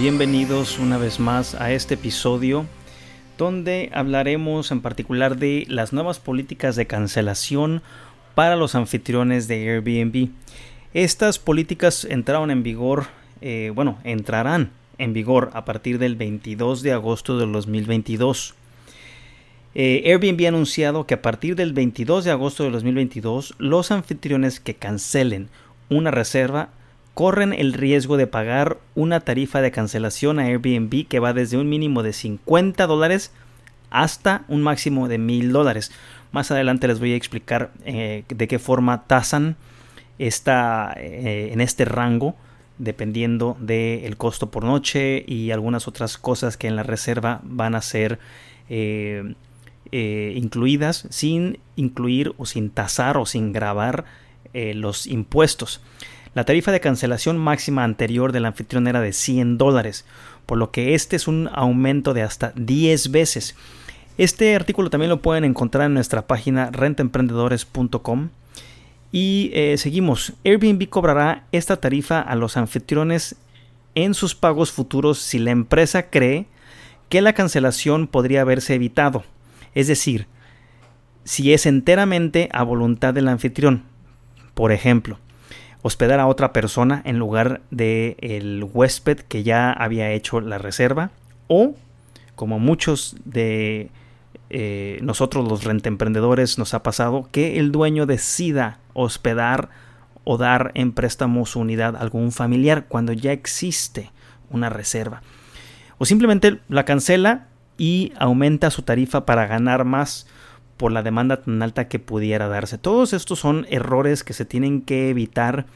Bienvenidos una vez más a este episodio donde hablaremos en particular de las nuevas políticas de cancelación para los anfitriones de Airbnb. Estas políticas entraron en vigor, eh, bueno, entrarán en vigor a partir del 22 de agosto del 2022. Eh, Airbnb ha anunciado que a partir del 22 de agosto de 2022 los anfitriones que cancelen una reserva corren el riesgo de pagar una tarifa de cancelación a Airbnb que va desde un mínimo de 50 dólares hasta un máximo de 1000 dólares. Más adelante les voy a explicar eh, de qué forma tasan está eh, en este rango dependiendo del costo por noche y algunas otras cosas que en la reserva van a ser eh, incluidas sin incluir o sin tasar o sin grabar los impuestos. La tarifa de cancelación máxima anterior del anfitrión era de 100 dólares, por lo que este es un aumento de hasta 10 veces. Este artículo también lo pueden encontrar en nuestra página rentaemprendedores.com. Y eh, seguimos. Airbnb cobrará esta tarifa a los anfitriones en sus pagos futuros si la empresa cree que la cancelación podría haberse evitado. Es decir, si es enteramente a voluntad del anfitrión. Por ejemplo, hospedar a otra persona en lugar de el huésped que ya había hecho la reserva o como muchos de eh, nosotros los rentemprendedores nos ha pasado que el dueño decida hospedar o dar en préstamo su unidad a algún familiar cuando ya existe una reserva. O simplemente la cancela y aumenta su tarifa para ganar más por la demanda tan alta que pudiera darse. Todos estos son errores que se tienen que evitar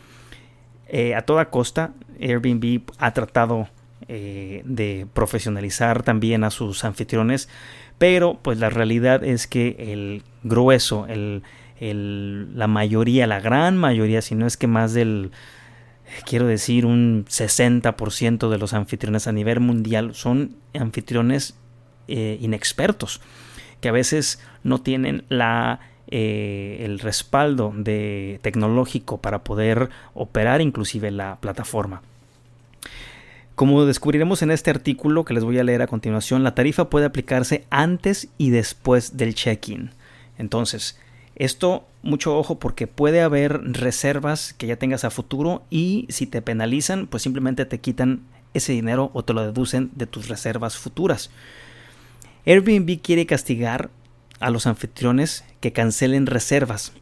eh, a toda costa. Airbnb ha tratado eh, de profesionalizar también a sus anfitriones, pero pues la realidad es que el grueso, la mayoría, la gran mayoría, si no es que más del, quiero decir, un 60% de los anfitriones a nivel mundial son anfitriones eh, inexpertos que a veces no tienen la eh, el respaldo de tecnológico para poder operar inclusive la plataforma. Como descubriremos en este artículo que les voy a leer a continuación, la tarifa puede aplicarse antes y después del check-in. Entonces, esto mucho ojo porque puede haber reservas que ya tengas a futuro y si te penalizan, pues simplemente te quitan ese dinero o te lo deducen de tus reservas futuras. Airbnb quiere castigar a los anfitriones que cancelen reservas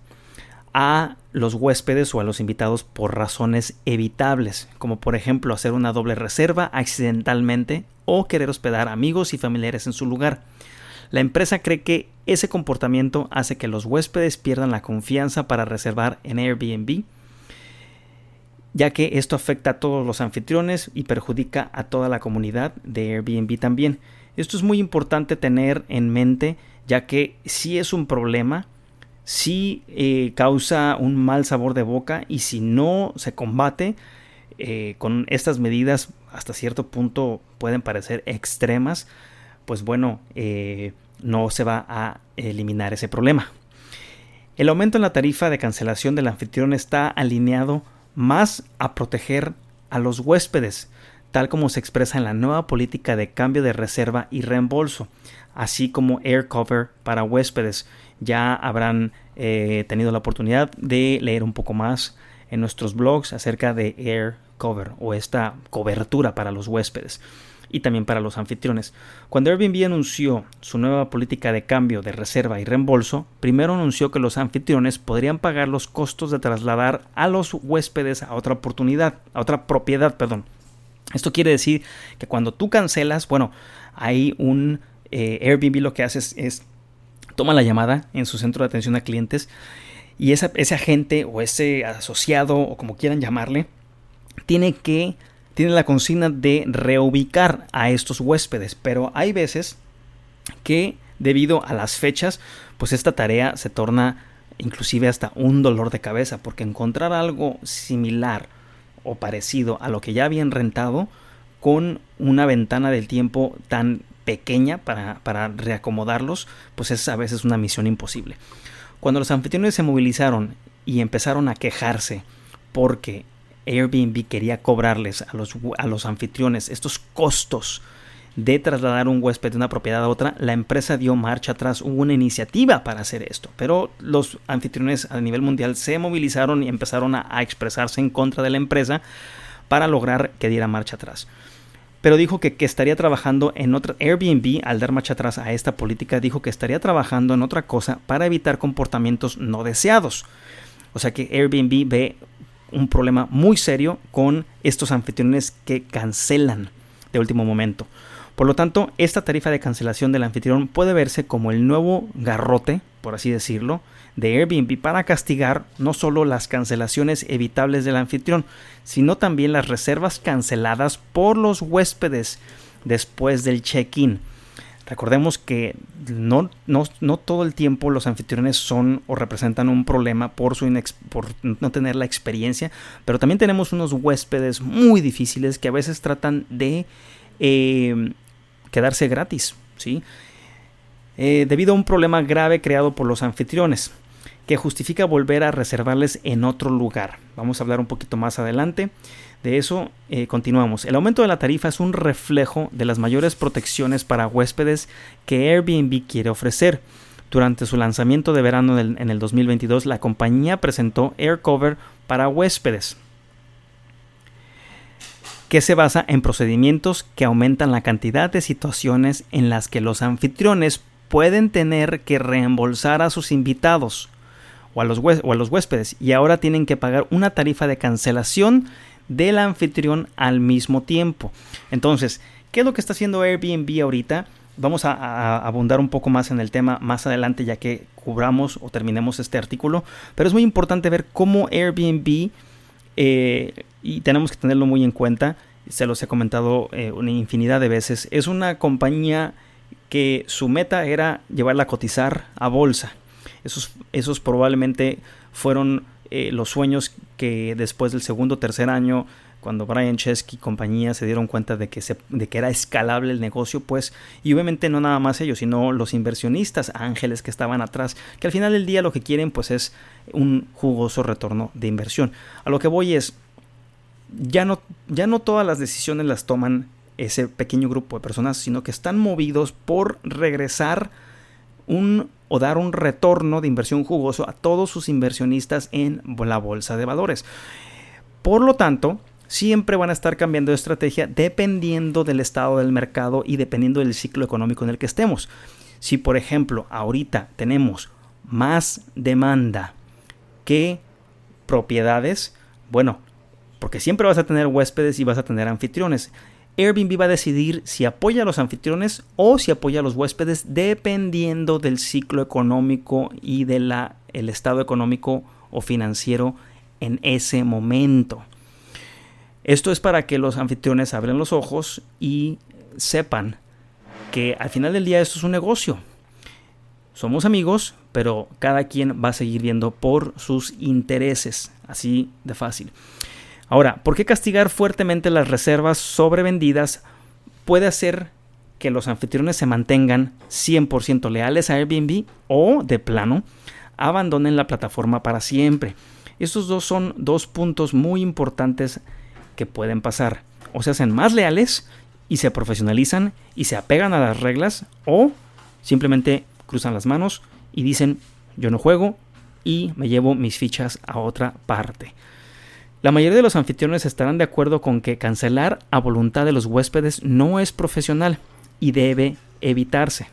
a los huéspedes o a los invitados por razones evitables, como por ejemplo hacer una doble reserva accidentalmente o querer hospedar amigos y familiares en su lugar. La empresa cree que ese comportamiento hace que los huéspedes pierdan la confianza para reservar en Airbnb, ya que esto afecta a todos los anfitriones y perjudica a toda la comunidad de Airbnb también. Esto es muy importante tener en mente ya que si es un problema, si eh, causa un mal sabor de boca y si no se combate eh, con estas medidas hasta cierto punto pueden parecer extremas, pues bueno, eh, no se va a eliminar ese problema. El aumento en la tarifa de cancelación del anfitrión está alineado más a proteger a los huéspedes, tal como se expresa en la nueva política de cambio de reserva y reembolso, así como air cover para huéspedes. Ya habrán eh, tenido la oportunidad de leer un poco más en nuestros blogs acerca de air cover o esta cobertura para los huéspedes y también para los anfitriones. Cuando Airbnb anunció su nueva política de cambio de reserva y reembolso, primero anunció que los anfitriones podrían pagar los costos de trasladar a los huéspedes a otra oportunidad, a otra propiedad, perdón, esto quiere decir que cuando tú cancelas, bueno, hay un eh, Airbnb lo que hace es, toma la llamada en su centro de atención a clientes y ese agente o ese asociado o como quieran llamarle, tiene que tiene la consigna de reubicar a estos huéspedes, pero hay veces que debido a las fechas, pues esta tarea se torna inclusive hasta un dolor de cabeza, porque encontrar algo similar o parecido a lo que ya habían rentado con una ventana del tiempo tan pequeña para, para reacomodarlos, pues es a veces una misión imposible. Cuando los anfitriones se movilizaron y empezaron a quejarse porque Airbnb quería cobrarles a los, a los anfitriones estos costos de trasladar un huésped de una propiedad a otra, la empresa dio marcha atrás, hubo una iniciativa para hacer esto, pero los anfitriones a nivel mundial se movilizaron y empezaron a, expresarse en contra de la empresa para lograr que diera marcha atrás. Pero dijo que, que estaría trabajando en otra. Airbnb, al dar marcha atrás a esta política, dijo que estaría trabajando en otra cosa para evitar comportamientos no deseados. O sea que Airbnb ve un problema muy serio con estos anfitriones que cancelan de último momento. Por lo tanto, esta tarifa de cancelación del anfitrión puede verse como el nuevo garrote, por así decirlo, de Airbnb para castigar no solo las cancelaciones evitables del anfitrión, sino también las reservas canceladas por los huéspedes después del check-in. Recordemos que no, no, no, todo el tiempo los anfitriones son o representan un problema por, su por no tener la experiencia, pero también tenemos unos huéspedes muy difíciles que a veces tratan de eh, quedarse gratis, ¿sí? Eh, debido a un problema grave creado por los anfitriones, que justifica volver a reservarles en otro lugar. Vamos a hablar un poquito más adelante. De eso eh, continuamos. El aumento de la tarifa es un reflejo de las mayores protecciones para huéspedes que Airbnb quiere ofrecer. Durante su lanzamiento de verano en el 2022, la compañía presentó AirCover para huéspedes, que se basa en procedimientos que aumentan la cantidad de situaciones en las que los anfitriones pueden tener que reembolsar a sus invitados o a los, a huéspedes y ahora tienen que pagar una tarifa de cancelación del anfitrión al mismo tiempo. Entonces, ¿qué es lo que está haciendo Airbnb ahorita? Vamos a, abundar un poco más en el tema más adelante ya que cubramos o terminemos este artículo, pero es muy importante ver cómo Airbnb eh, y tenemos que tenerlo muy en cuenta, se los he comentado eh, una infinidad de veces, es una compañía que su meta era llevarla a cotizar a bolsa. Esos, esos probablemente fueron eh, los sueños que después del segundo o tercer año cuando Brian Chesky y compañía se dieron cuenta de que, se, de que era escalable el negocio, pues, y obviamente no nada más ellos, sino los inversionistas ángeles que estaban atrás, que al final del día lo que quieren, pues, es un jugoso retorno de inversión. A lo que voy es, ya no, ya no todas las decisiones las toman ese pequeño grupo de personas, sino que están movidos por regresar un o dar un retorno de inversión jugoso a todos sus inversionistas en la bolsa de valores. Por lo tanto, siempre van a estar cambiando de estrategia dependiendo del estado del mercado y dependiendo del ciclo económico en el que estemos. Si por ejemplo ahorita tenemos más demanda que propiedades, bueno, porque siempre vas a tener huéspedes y vas a tener anfitriones. Airbnb va a decidir si apoya a los anfitriones o si apoya a los huéspedes dependiendo del ciclo económico y del estado económico o financiero en ese momento. Esto es para que los anfitriones abran los ojos y sepan que al final del día esto es un negocio. Somos amigos, pero cada quien va a seguir viendo por sus intereses, así de fácil. Ahora, ¿por qué castigar fuertemente las reservas sobrevendidas puede hacer que los anfitriones se mantengan 100% leales a Airbnb o, de plano, abandonen la plataforma para siempre? Estos dos son dos puntos muy importantes pueden pasar. O se hacen más leales y se profesionalizan y se apegan a las reglas o simplemente cruzan las manos y dicen yo no juego y me llevo mis fichas a otra parte. La mayoría de los anfitriones estarán de acuerdo con que cancelar a voluntad de los huéspedes no es profesional y debe evitarse.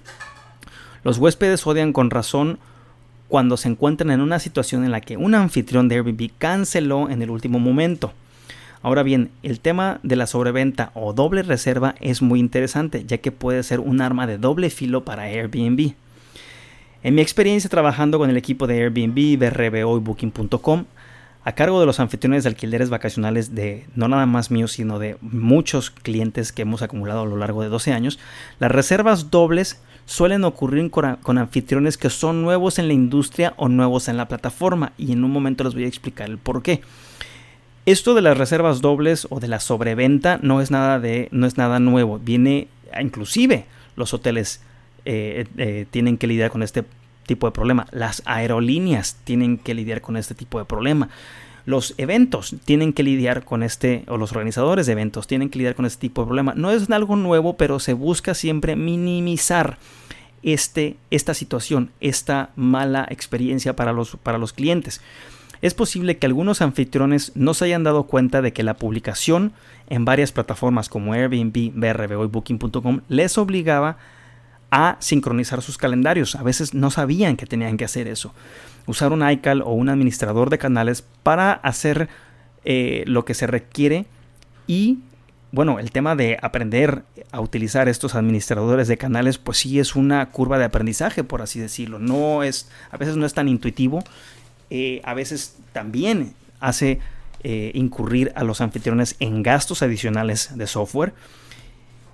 Los huéspedes odian con razón cuando se encuentran en una situación en la que un anfitrión de Airbnb canceló en el último momento. Ahora bien, el tema de la sobreventa o doble reserva es muy interesante, ya que puede ser un arma de doble filo para Airbnb. En mi experiencia trabajando con el equipo de Airbnb, BRBO y Booking.com, a cargo de los anfitriones de alquileres vacacionales de no nada más míos, sino de muchos clientes que hemos acumulado a lo largo de 12 años, las reservas dobles suelen ocurrir con, anfitriones que son nuevos en la industria o nuevos en la plataforma y en un momento les voy a explicar el por qué. Esto de las reservas dobles o de la sobreventa no es nada de no es nada nuevo, viene inclusive los hoteles eh, eh, tienen que lidiar con este tipo de problema. Las aerolíneas tienen que lidiar con este tipo de problema. Los eventos tienen que lidiar con este, o los organizadores de eventos tienen que lidiar con este tipo de problema. No es algo nuevo, pero se busca siempre minimizar este, esta situación, esta mala experiencia para los, para los clientes. Es posible que algunos anfitriones no se hayan dado cuenta de que la publicación en varias plataformas como Airbnb, BRB y Booking.com les obligaba a sincronizar sus calendarios. A veces no sabían que tenían que hacer eso. Usar un iCal o un administrador de canales para hacer eh, lo que se requiere y bueno, el tema de aprender a utilizar estos administradores de canales, pues sí es una curva de aprendizaje, por así decirlo. No es, a veces no es tan intuitivo, eh, a veces también hace eh, incurrir a los anfitriones en gastos adicionales de software.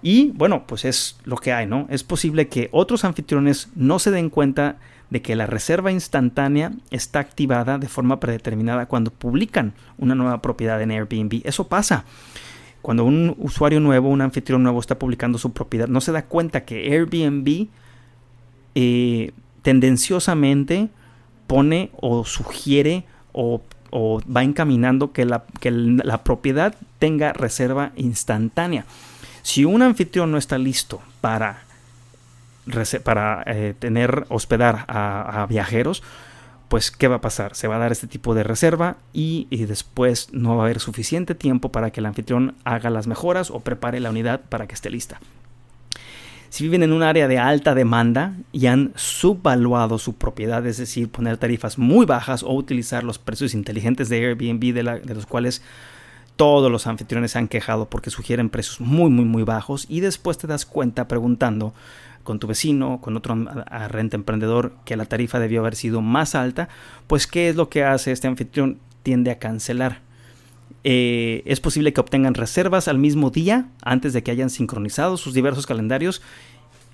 Y bueno, pues es lo que hay, ¿no? Es posible que otros anfitriones no se den cuenta de que la reserva instantánea está activada de forma predeterminada cuando publican una nueva propiedad en Airbnb. Eso pasa. Cuando un usuario nuevo, un anfitrión nuevo está publicando su propiedad, no se da cuenta que Airbnb eh, tendenciosamente pone o sugiere o, va encaminando que la, que la propiedad tenga reserva instantánea. Si un anfitrión no está listo para, para eh, tener, hospedar a, viajeros, pues ¿qué va a pasar? Se va a dar este tipo de reserva y, después no va a haber suficiente tiempo para que el anfitrión haga las mejoras o prepare la unidad para que esté lista. Si viven en un área de alta demanda y han subvaluado su propiedad, es decir, poner tarifas muy bajas o utilizar los precios inteligentes de Airbnb de los cuales todos los anfitriones se han quejado porque sugieren precios muy, muy, muy bajos y después te das cuenta preguntando con tu vecino, con otro renta emprendedor que la tarifa debió haber sido más alta, pues ¿qué es lo que hace este anfitrión? Tiende a cancelar. Eh, es posible que obtengan reservas al mismo día antes de que hayan sincronizado sus diversos calendarios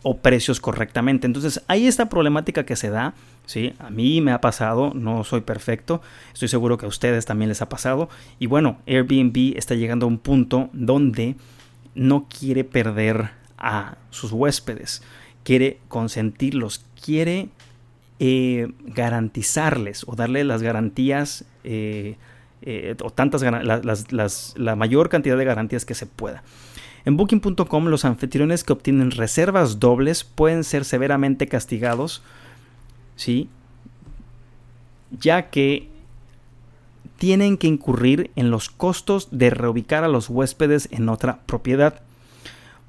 o precios correctamente. Entonces hay esta problemática que se da, ¿sí? A mí me ha pasado, no soy perfecto, estoy seguro que a ustedes también les ha pasado. Y bueno, Airbnb está llegando a un punto donde no quiere perder a sus huéspedes, quiere consentirlos, quiere eh, garantizarles o darle las garantías eh, eh, o tantas la mayor cantidad de garantías que se pueda. En booking.com los anfitriones que obtienen reservas dobles pueden ser severamente castigados, ¿sí? ya que tienen que incurrir en los costos de reubicar a los huéspedes en otra propiedad.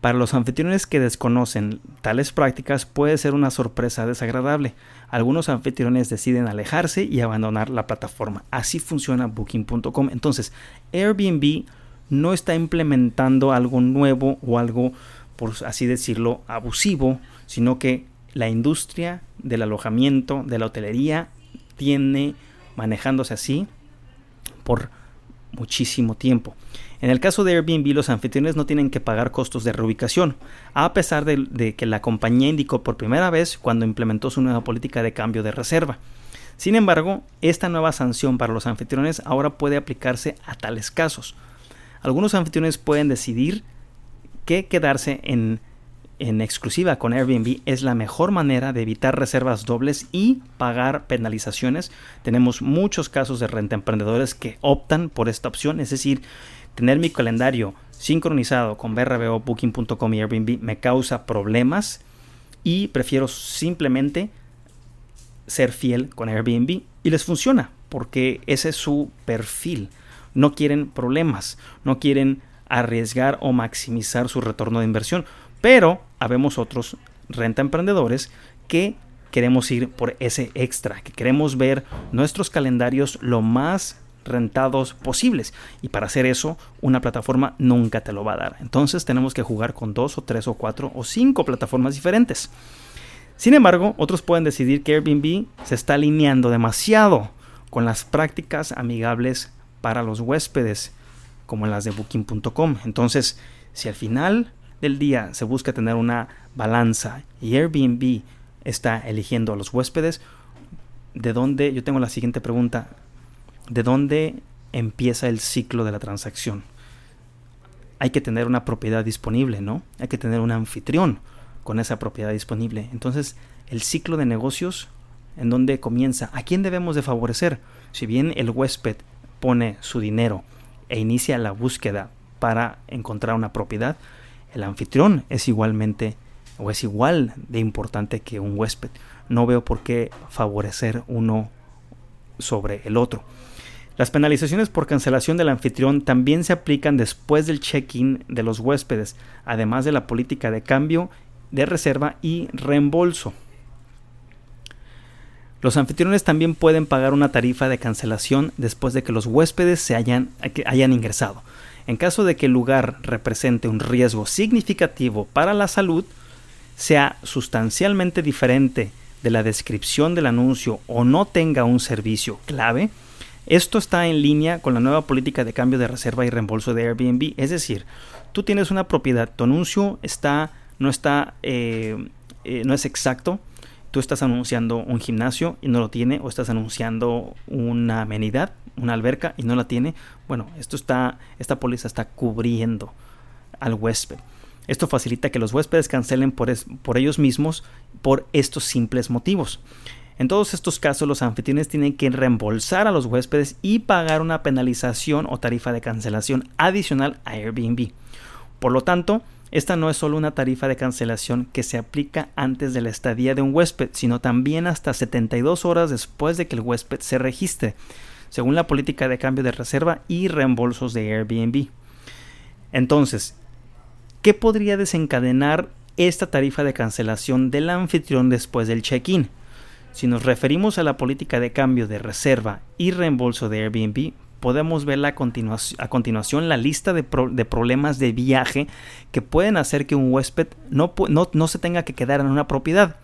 Para los anfitriones que desconocen tales prácticas puede ser una sorpresa desagradable. Algunos anfitriones deciden alejarse y abandonar la plataforma. Así funciona booking.com. Entonces, Airbnb no está implementando algo nuevo o algo, por así decirlo, abusivo, sino que la industria del alojamiento, de la hotelería, tiene manejándose así por muchísimo tiempo. En el caso de Airbnb, los anfitriones no tienen que pagar costos de reubicación, a pesar de, que la compañía indicó por primera vez cuando implementó su nueva política de cambio de reserva. Sin embargo, esta nueva sanción para los anfitriones ahora puede aplicarse a tales casos. Algunos anfitriones pueden decidir que quedarse en, exclusiva con Airbnb es la mejor manera de evitar reservas dobles y pagar penalizaciones. Tenemos muchos casos de renta emprendedores que optan por esta opción, es decir, tener mi calendario sincronizado con BRBO, Booking.com y Airbnb me causa problemas y prefiero simplemente ser fiel con Airbnb y les funciona porque ese es su perfil no quieren problemas, no quieren arriesgar o maximizar su retorno de inversión. Pero habemos otros renta emprendedores que queremos ir por ese extra, que queremos ver nuestros calendarios lo más rentados posibles. Y para hacer eso, una plataforma nunca te lo va a dar. Entonces tenemos que jugar con dos o tres o cuatro o cinco plataformas diferentes. Sin embargo, otros pueden decidir que Airbnb se está alineando demasiado con las prácticas amigables para los huéspedes, como las de booking.com. Entonces, si al final del día se busca tener una balanza y Airbnb está eligiendo a los huéspedes, ¿de dónde? Yo tengo la siguiente pregunta. ¿De dónde empieza el ciclo de la transacción? Hay que tener una propiedad disponible, ¿no? Hay que tener un anfitrión con esa propiedad disponible. Entonces, el ciclo de negocios, ¿en dónde comienza? ¿A quién debemos de favorecer? Si bien el huésped pone su dinero e inicia la búsqueda para encontrar una propiedad, el anfitrión es igualmente o es igual de importante que un huésped. No veo por qué favorecer uno sobre el otro. Las penalizaciones por cancelación del anfitrión también se aplican después del check-in de los huéspedes, además de la política de cambio, de reserva y reembolso. Los anfitriones también pueden pagar una tarifa de cancelación después de que los huéspedes se hayan, hayan ingresado. En caso de que el lugar represente un riesgo significativo para la salud, sea sustancialmente diferente de la descripción del anuncio o no tenga un servicio clave, esto está en línea con la nueva política de cambio de reserva y reembolso de Airbnb. Es decir, tú tienes una propiedad, tu anuncio está, no está, eh, eh, no es exacto. Tú estás anunciando un gimnasio y no lo tiene, o estás anunciando una amenidad, una alberca y no la tiene. Bueno, esto está, esta póliza está cubriendo al huésped. Esto facilita que los huéspedes cancelen por, por ellos mismos por estos simples motivos. En todos estos casos, los anfitriones tienen que reembolsar a los huéspedes y pagar una penalización o tarifa de cancelación adicional a Airbnb. Por lo tanto, esta no es solo una tarifa de cancelación que se aplica antes de la estadía de un huésped, sino también hasta 72 horas después de que el huésped se registre, según la política de cambio de reserva y reembolsos de Airbnb. Entonces, ¿qué podría desencadenar esta tarifa de cancelación del anfitrión después del check-in? Si nos referimos a la política de cambio de reserva y reembolso de Airbnb, podemos ver a, continuación la lista de, problemas de viaje que pueden hacer que un huésped no, no, se tenga que quedar en una propiedad.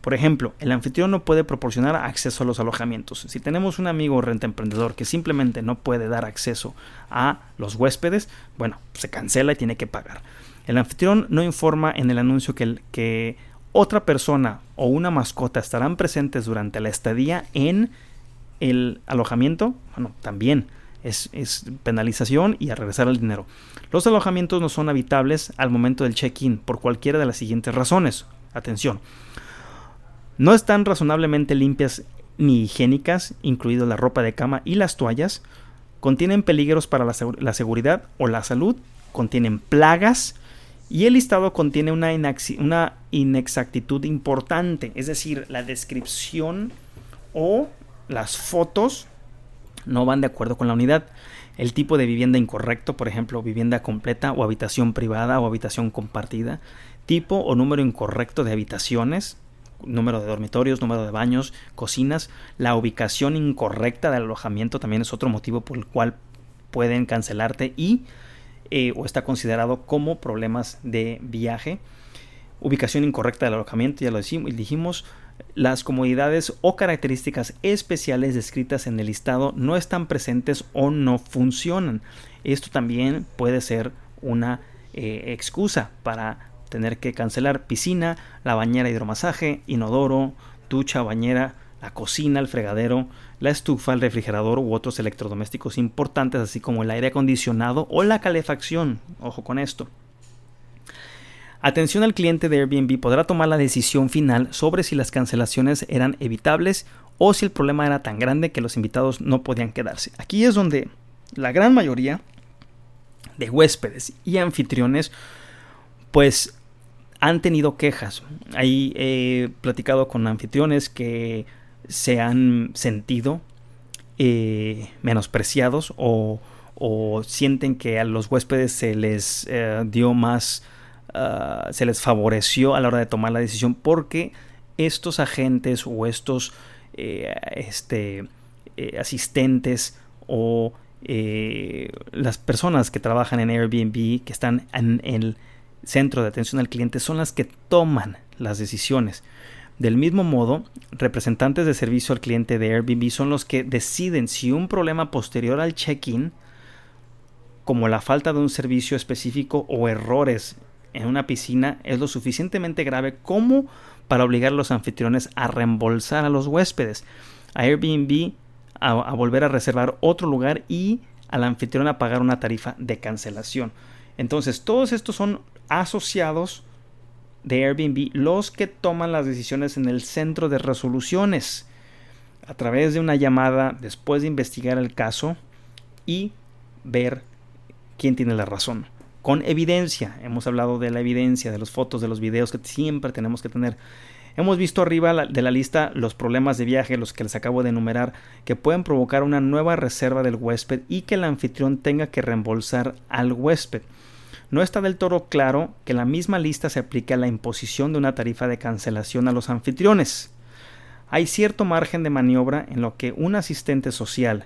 Por ejemplo, el anfitrión no puede proporcionar acceso a los alojamientos. Si tenemos un amigo renta emprendedor que simplemente no puede dar acceso a los huéspedes, bueno, se cancela y tiene que pagar. El anfitrión no informa en el anuncio que, que otra persona o una mascota estarán presentes durante la estadía en el alojamiento, bueno, también es, penalización y a regresar el dinero. Los alojamientos no son habitables al momento del check-in por cualquiera de las siguientes razones. Atención. No están razonablemente limpias ni higiénicas, incluido la ropa de cama y las toallas. Contienen peligros para la, la seguridad o la salud. Contienen plagas y el listado contiene una, una inexactitud importante, es decir, la descripción o las fotos no van de acuerdo con la unidad. El tipo de vivienda incorrecto, por ejemplo, vivienda completa o habitación privada o habitación compartida. Tipo o número incorrecto de habitaciones, número de dormitorios, número de baños, cocinas. La ubicación incorrecta del alojamiento también es otro motivo por el cual pueden cancelarte y eh, o está considerado como problemas de viaje. Ubicación incorrecta del alojamiento, ya lo dijimos. Las comodidades o características especiales descritas en el listado no están presentes o no funcionan. Esto también puede ser una eh, excusa para tener que cancelar piscina, la bañera hidromasaje, inodoro, ducha, bañera, la cocina, el fregadero, la estufa, el refrigerador u otros electrodomésticos importantes, así como el aire acondicionado o la calefacción. Ojo con esto. Atención al cliente de Airbnb podrá tomar la decisión final sobre si las cancelaciones eran evitables o si el problema era tan grande que los invitados no podían quedarse. Aquí es donde la gran mayoría de huéspedes y anfitriones pues han tenido quejas. Ahí he platicado con anfitriones que se han sentido eh, menospreciados o, sienten que a los huéspedes se les eh, dio más, ah, se les favoreció a la hora de tomar la decisión porque estos agentes o estos eh, este, asistentes o las personas que trabajan en Airbnb, que están en el centro de atención al cliente, son las que toman las decisiones Del mismo modo, representantes de servicio al cliente de Airbnb son los que deciden si un problema posterior al check-in, como la falta de un servicio específico o errores en una piscina, es lo suficientemente grave como para obligar a los anfitriones a reembolsar a los huéspedes, a Airbnb a, volver a reservar otro lugar y al anfitrión a pagar una tarifa de cancelación. Entonces, todos estos son asociados de Airbnb los que toman las decisiones en el centro de resoluciones a través de una llamada después de investigar el caso y ver quién tiene la razón. Con evidencia, hemos hablado de la evidencia, de las fotos, de los videos que siempre tenemos que tener. Hemos visto arriba de la lista los problemas de viaje, los que les acabo de enumerar, que pueden provocar una nueva reserva del huésped y que el anfitrión tenga que reembolsar al huésped. No está del todo claro que la misma lista se aplique a la imposición de una tarifa de cancelación a los anfitriones. Hay cierto margen de maniobra en lo que un asistente social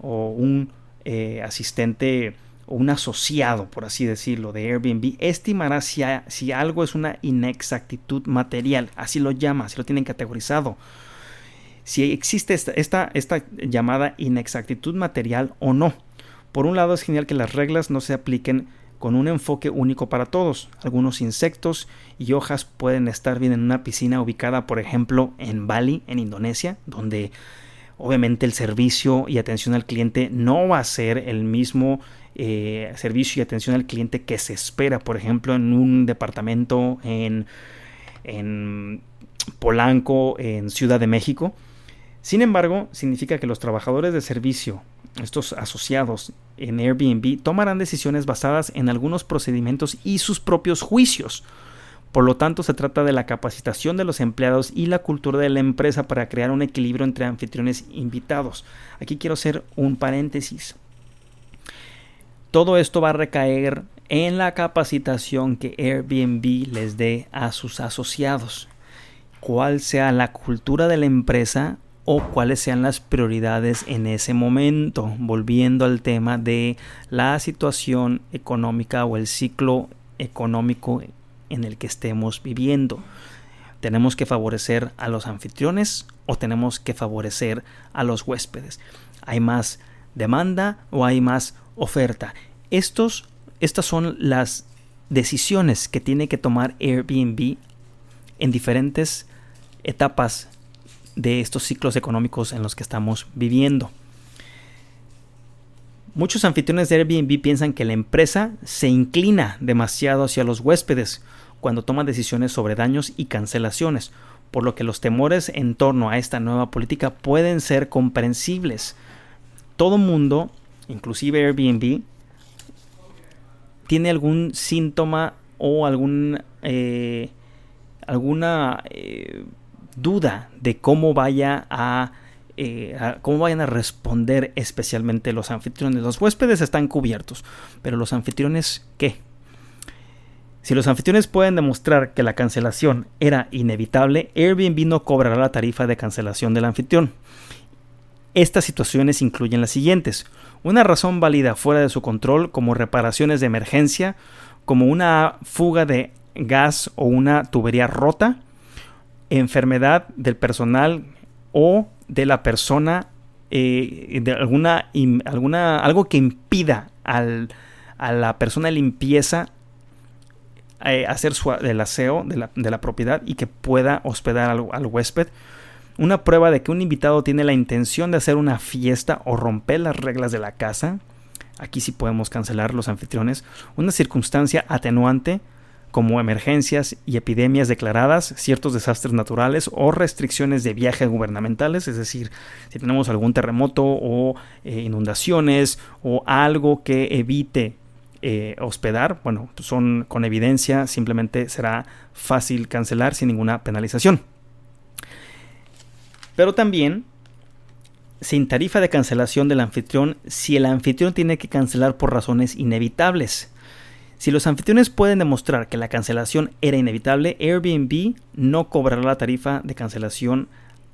o un eh, asistente o un asociado, por así decirlo, de Airbnb estimará si, algo es una inexactitud material, así lo llama, así lo tienen categorizado. Si existe esta, esta llamada inexactitud material o no. Por un lado es genial que las reglas no se apliquen con un enfoque único para todos. Algunos insectos y hojas pueden estar bien en una piscina ubicada, por ejemplo, en Bali, en Indonesia, donde obviamente el servicio y atención al cliente no va a ser el mismo eh, servicio y atención al cliente que se espera, por ejemplo, en un departamento en, en Polanco, en Ciudad de México. Sin embargo, significa que los trabajadores de servicio estos asociados en Airbnb tomarán decisiones basadas en algunos procedimientos y sus propios juicios. Por lo tanto, se trata de la capacitación de los empleados y la cultura de la empresa para crear un equilibrio entre anfitriones e invitados. Aquí quiero hacer un paréntesis. Todo esto va a recaer en la capacitación que Airbnb les dé a sus asociados. Cuál sea la cultura de la empresa o cuáles sean las prioridades en ese momento, volviendo al tema de la situación económica o el ciclo económico en el que estemos viviendo. ¿Tenemos que favorecer a los anfitriones o tenemos que favorecer a los huéspedes? ¿Hay más demanda o hay más oferta? Estos, estas son las decisiones que tiene que tomar Airbnb en diferentes etapas de estos ciclos económicos en los que estamos viviendo. Muchos anfitriones de Airbnb piensan que la empresa se inclina demasiado hacia los huéspedes cuando toma decisiones sobre daños y cancelaciones, por lo que los temores en torno a esta nueva política pueden ser comprensibles. Todo mundo, inclusive Airbnb, tiene algún síntoma o algún, eh, alguna eh, duda de cómo vaya eh, a, cómo vayan a responder especialmente los anfitriones. Los huéspedes están cubiertos, pero los anfitriones, ¿qué? Si los anfitriones pueden demostrar que la cancelación era inevitable, Airbnb no cobrará la tarifa de cancelación del anfitrión. Estas situaciones incluyen las siguientes. Una razón válida fuera de su control como reparaciones de emergencia, como una fuga de gas o una tubería rota, enfermedad del personal o de la persona eh, de alguna, alguna algo que impida al, a la persona limpieza eh, hacer su, el aseo de la, de la, propiedad y que pueda hospedar al, al, huésped. Una prueba de que un invitado tiene la intención de hacer una fiesta o romper las reglas de la casa. Aquí sí podemos cancelar los anfitriones. Una circunstancia atenuante como emergencias y epidemias declaradas, ciertos desastres naturales o restricciones de viaje gubernamentales, es decir, si tenemos algún terremoto o eh, inundaciones o algo que evite eh, hospedar, bueno, son con evidencia, simplemente será fácil cancelar sin ninguna penalización. Pero también sin tarifa de cancelación del anfitrión si el anfitrión tiene que cancelar por razones inevitables. Si los anfitriones pueden demostrar que la cancelación era inevitable, Airbnb no cobrará la tarifa de cancelación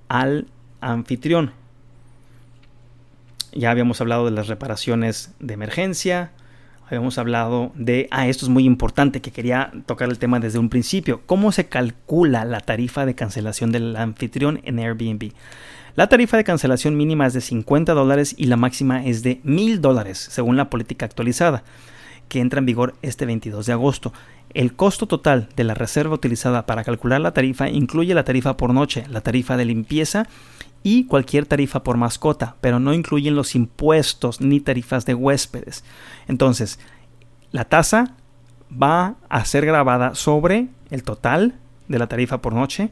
al anfitrión. Ya habíamos hablado de las reparaciones de emergencia, habíamos hablado de, ah, esto es muy importante, que quería tocar el tema desde un principio, ¿cómo se calcula la tarifa de cancelación del anfitrión en Airbnb? La tarifa de cancelación mínima es de 50 dólares y la máxima es de 1000 dólares, según la política actualizada, que entra en vigor este 22 de agosto. El costo total de la reserva utilizada para calcular la tarifa incluye la tarifa por noche, la tarifa de limpieza y cualquier tarifa por mascota, pero no incluyen los impuestos ni tarifas de huéspedes. Entonces, la tasa va a ser grabada sobre el total de la tarifa por noche,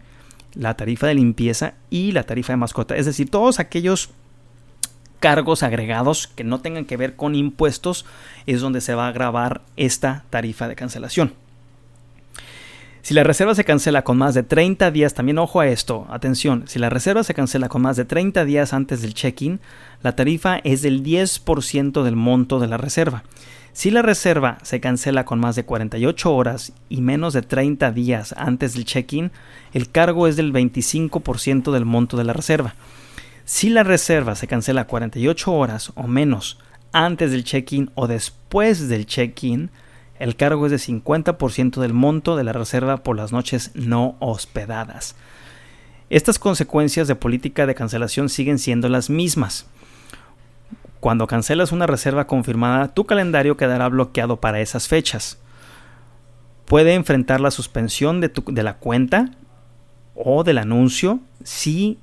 la tarifa de limpieza y la tarifa de mascota. Es decir, todos aquellos cargos agregados que no tengan que ver con impuestos es donde se va a grabar esta tarifa de cancelación. Si la reserva se cancela con más de 30 días, también ojo a esto, atención, si la reserva se cancela con más de 30 días antes del check-in, la tarifa es del 10% del monto de la reserva. Si la reserva se cancela con más de 48 horas y menos de 30 días antes del check-in, el cargo es del 25% del monto de la reserva. Si la reserva se cancela 48 horas o menos antes del check-in o después del check-in, el cargo es de 50% del monto de la reserva por las noches no hospedadas. Estas consecuencias de política de cancelación siguen siendo las mismas. Cuando cancelas una reserva confirmada, tu calendario quedará bloqueado para esas fechas. Puede enfrentar la suspensión de, de la cuenta o del anuncio si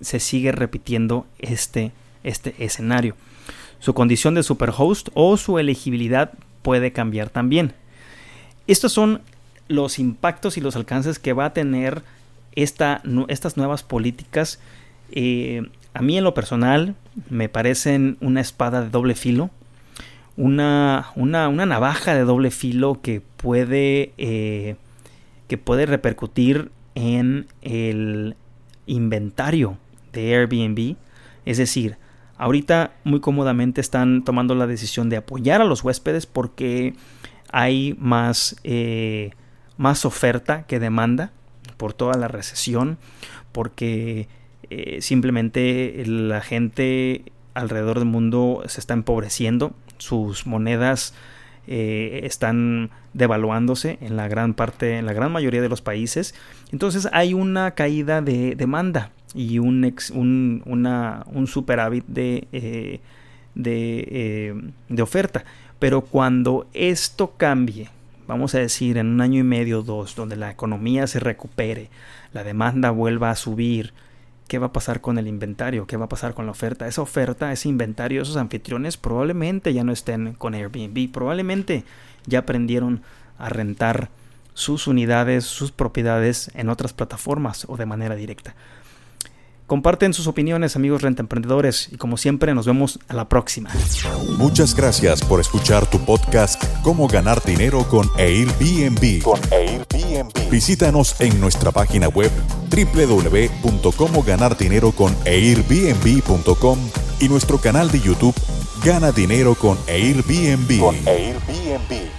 se sigue repitiendo este, este escenario. Su condición de superhost o su elegibilidad puede cambiar también. Estos son los impactos y los alcances que va a tener esta, estas nuevas políticas. Eh, a mí en lo personal me parecen una espada de doble filo, una, una, navaja de doble filo que puede, eh, que puede repercutir en el inventario Airbnb. Es decir, Ahorita muy cómodamente están tomando la decisión de apoyar a los huéspedes porque hay más, eh, más oferta que demanda por toda la recesión, porque eh, simplemente la gente alrededor del mundo se está empobreciendo, sus monedas eh, están devaluándose en la gran parte, en la gran mayoría de los países. Entonces hay una caída de demanda y un, ex, un, una, un superávit de, eh, de, eh, de oferta. Pero cuando esto cambie, vamos a decir en un año y medio dos, donde la economía se recupere, la demanda vuelva a subir, ¿qué va a pasar con el inventario? ¿Qué va a pasar con la oferta? Esa oferta, ese inventario, esos anfitriones probablemente ya no estén con Airbnb, probablemente ya aprendieron a rentar sus unidades, sus propiedades en otras plataformas o de manera directa. Comparten sus opiniones, amigos rentemprendedores, y como siempre, nos vemos a la próxima. Muchas gracias por escuchar tu podcast Cómo ganar dinero con Airbnb. Con Airbnb. Visítanos en nuestra página web www.comoganardineroconairbnb.com y nuestro canal de YouTube Gana Dinero con Airbnb. Con Airbnb.